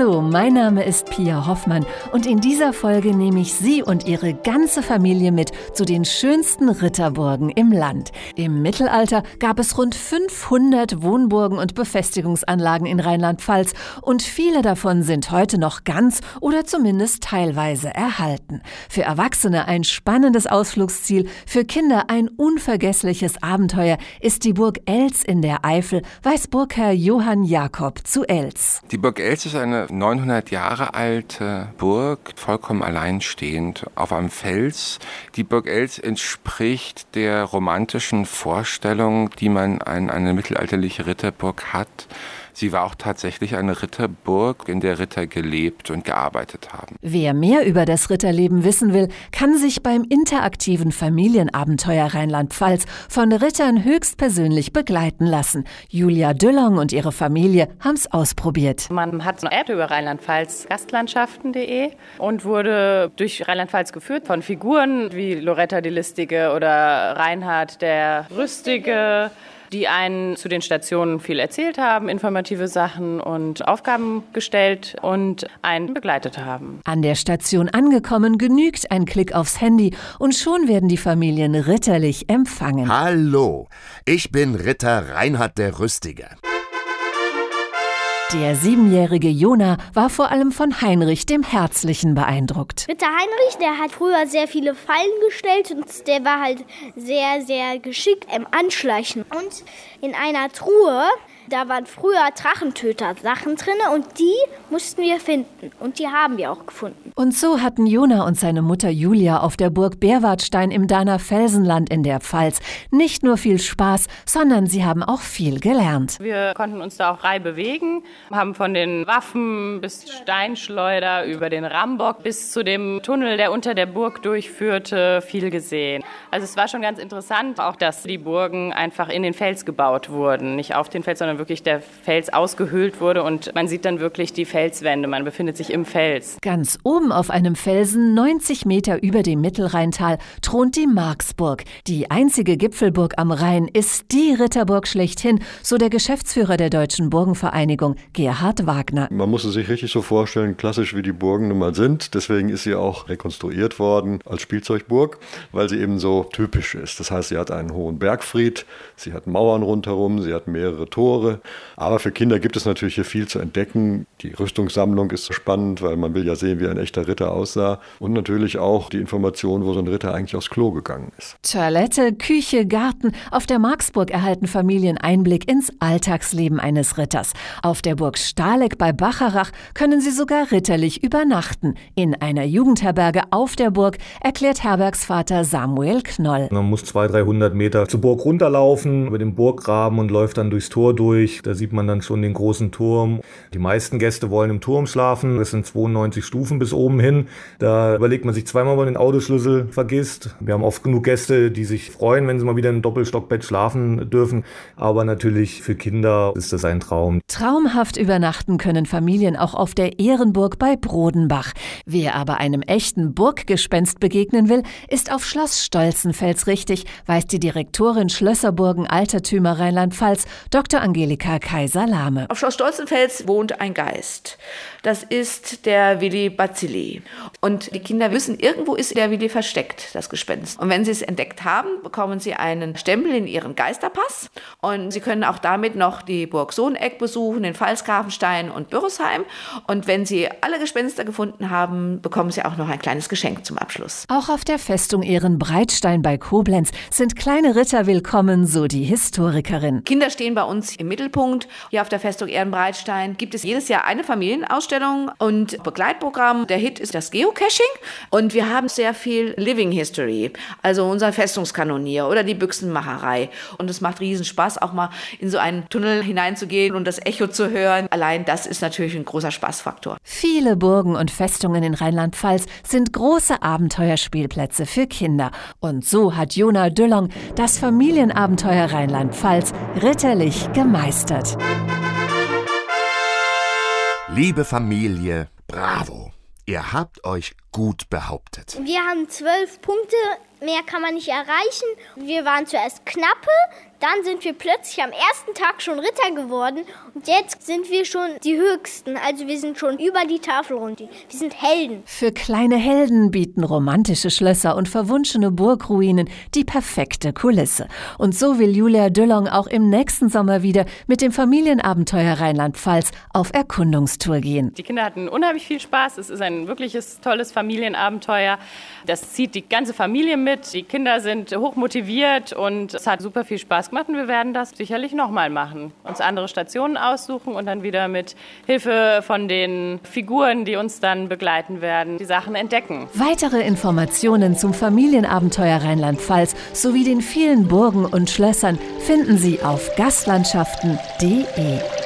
Hallo, mein Name ist Pia Hoffmann und in dieser Folge nehme ich Sie und Ihre ganze Familie mit zu den schönsten Ritterburgen im Land. Im Mittelalter gab es rund 500 Wohnburgen und Befestigungsanlagen in Rheinland-Pfalz und viele davon sind heute noch ganz oder zumindest teilweise erhalten. Für Erwachsene ein spannendes Ausflugsziel, für Kinder ein unvergessliches Abenteuer ist die Burg Els in der Eifel, weiß Burgherr Johann Jakob zu Els. Die Burg Els ist eine 900 Jahre alte Burg, vollkommen alleinstehend auf einem Fels. Die Burg Els entspricht der romantischen Vorstellung, die man an eine mittelalterliche Ritterburg hat. Sie war auch tatsächlich eine Ritterburg, in der Ritter gelebt und gearbeitet haben. Wer mehr über das Ritterleben wissen will, kann sich beim interaktiven Familienabenteuer Rheinland-Pfalz von Rittern höchstpersönlich begleiten lassen. Julia Düllong und ihre Familie haben es ausprobiert. Man hat eine App über Rheinland-Pfalz, gastlandschaften.de und wurde durch Rheinland-Pfalz geführt von Figuren wie Loretta die Listige oder Reinhard der Rüstige die einen zu den Stationen viel erzählt haben, informative Sachen und Aufgaben gestellt und einen begleitet haben. An der Station angekommen, genügt ein Klick aufs Handy und schon werden die Familien ritterlich empfangen. Hallo, ich bin Ritter Reinhard der Rüstige. Der siebenjährige Jona war vor allem von Heinrich dem Herzlichen beeindruckt. Ritter Heinrich, der hat früher sehr viele Fallen gestellt und der war halt sehr, sehr geschickt im Anschleichen. Und in einer Truhe da waren früher Drachentöter-Sachen drin und die mussten wir finden. Und die haben wir auch gefunden. Und so hatten Jona und seine Mutter Julia auf der Burg Berwartstein im Dahner Felsenland in der Pfalz nicht nur viel Spaß, sondern sie haben auch viel gelernt. Wir konnten uns da auch frei bewegen, haben von den Waffen bis Steinschleuder über den Rambock bis zu dem Tunnel, der unter der Burg durchführte, viel gesehen. Also es war schon ganz interessant, auch dass die Burgen einfach in den Fels gebaut wurden. Nicht auf den Fels, sondern wirklich der Fels ausgehöhlt wurde und man sieht dann wirklich die Felswände. Man befindet sich im Fels. Ganz oben auf einem Felsen, 90 Meter über dem Mittelrheintal, thront die Marksburg. Die einzige Gipfelburg am Rhein ist die Ritterburg schlechthin, so der Geschäftsführer der Deutschen Burgenvereinigung, Gerhard Wagner. Man muss es sich richtig so vorstellen, klassisch wie die Burgen nun mal sind. Deswegen ist sie auch rekonstruiert worden als Spielzeugburg, weil sie eben so typisch ist. Das heißt, sie hat einen hohen Bergfried, sie hat Mauern rundherum, sie hat mehrere Tore, Jahre. Aber für Kinder gibt es natürlich hier viel zu entdecken. Die Rüstungssammlung ist so spannend, weil man will ja sehen, wie ein echter Ritter aussah. Und natürlich auch die Information, wo so ein Ritter eigentlich aufs Klo gegangen ist. Toilette, Küche, Garten. Auf der Marksburg erhalten Familien Einblick ins Alltagsleben eines Ritters. Auf der Burg Stahleck bei Bacharach können sie sogar ritterlich übernachten. In einer Jugendherberge auf der Burg erklärt Herbergsvater Samuel Knoll. Man muss 200, 300 Meter zur Burg runterlaufen, über den Burggraben und läuft dann durchs Tor durch durch. Da sieht man dann schon den großen Turm. Die meisten Gäste wollen im Turm schlafen. Es sind 92 Stufen bis oben hin. Da überlegt man sich zweimal, ob man den Autoschlüssel vergisst. Wir haben oft genug Gäste, die sich freuen, wenn sie mal wieder einem Doppelstockbett schlafen dürfen. Aber natürlich für Kinder ist das ein Traum. Traumhaft übernachten können Familien auch auf der Ehrenburg bei Brodenbach. Wer aber einem echten Burggespenst begegnen will, ist auf Schloss Stolzenfels richtig, weiß die Direktorin Schlösserburgen Altertümer Rheinland-Pfalz, Dr. Angelika Angelika Kaiser-Lahme. Auf Schloss Stolzenfels wohnt ein Geist. Das ist der Willi Bazili. Und die Kinder wissen, irgendwo ist der Willi versteckt, das Gespenst. Und wenn sie es entdeckt haben, bekommen sie einen Stempel in ihren Geisterpass. Und sie können auch damit noch die Burg Sohneck besuchen, den Pfalzgrafenstein und Bürresheim. Und wenn sie alle Gespenster gefunden haben, bekommen sie auch noch ein kleines Geschenk zum Abschluss. Auch auf der Festung Ehrenbreitstein bei Koblenz sind kleine Ritter willkommen, so die Historikerin. Kinder stehen bei uns im Mittelpunkt. Hier auf der Festung Ehrenbreitstein gibt es jedes Jahr eine Familienausstellung und Begleitprogramm. Der Hit ist das Geocaching und wir haben sehr viel Living History, also unser Festungskanonier oder die Büchsenmacherei. Und es macht riesen Spaß, auch mal in so einen Tunnel hineinzugehen und das Echo zu hören. Allein das ist natürlich ein großer Spaßfaktor. Viele Burgen und Festungen in Rheinland-Pfalz sind große Abenteuerspielplätze für Kinder. Und so hat Jona Düllong das Familienabenteuer Rheinland-Pfalz ritterlich gemeistert begeistert. Liebe Familie, bravo! Ihr habt euch gut behauptet. Wir haben zwölf Punkte, mehr kann man nicht erreichen. Wir waren zuerst knappe, Dann sind wir plötzlich am ersten Tag schon Ritter geworden und jetzt sind wir schon die Höchsten. Also wir sind schon über die Tafel runter. Wir sind Helden. Für kleine Helden bieten romantische Schlösser und verwunschene Burgruinen die perfekte Kulisse. Und so will Julia Düllong auch im nächsten Sommer wieder mit dem Familienabenteuer Rheinland-Pfalz auf Erkundungstour gehen. Die Kinder hatten unheimlich viel Spaß. Es ist ein wirkliches tolles Familienabenteuer. Das zieht die ganze Familie mit. Die Kinder sind hoch motiviert und es hat super viel Spaß gemacht wir werden das sicherlich nochmal machen. Uns andere Stationen aussuchen und dann wieder mit Hilfe von den Figuren, die uns dann begleiten werden, die Sachen entdecken. Weitere Informationen zum Familienabenteuer Rheinland-Pfalz sowie den vielen Burgen und Schlössern finden Sie auf gastlandschaften.de.